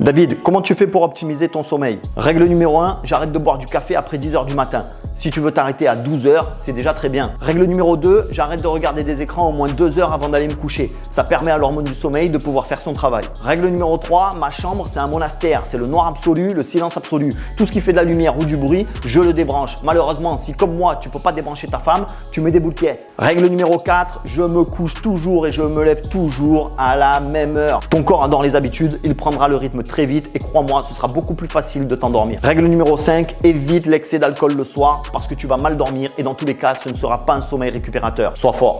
David, comment tu fais pour optimiser ton sommeil? Règle numéro 1, j'arrête de boire du café après 10 heures du matin. Si tu veux t'arrêter à 12 heures, c'est déjà très bien. Règle numéro 2, j'arrête de regarder des écrans au moins 2 heures avant d'aller me coucher. Ça permet à l'hormone du sommeil de pouvoir faire son travail. Règle numéro 3, ma chambre, c'est un monastère. C'est le noir absolu, le silence absolu. Tout ce qui fait de la lumière ou du bruit, je le débranche. Malheureusement, si comme moi, tu peux pas débrancher ta femme, tu mets des boules de pièces. Règle numéro 4, je me couche toujours et je me lève toujours à la même heure. Ton corps adore les habitudes, il prendra le rythme très vite et crois-moi, ce sera beaucoup plus facile de t'endormir. Règle numéro 5, évite l'excès d'alcool le soir parce que tu vas mal dormir et dans tous les cas, ce ne sera pas un sommeil récupérateur. Sois fort.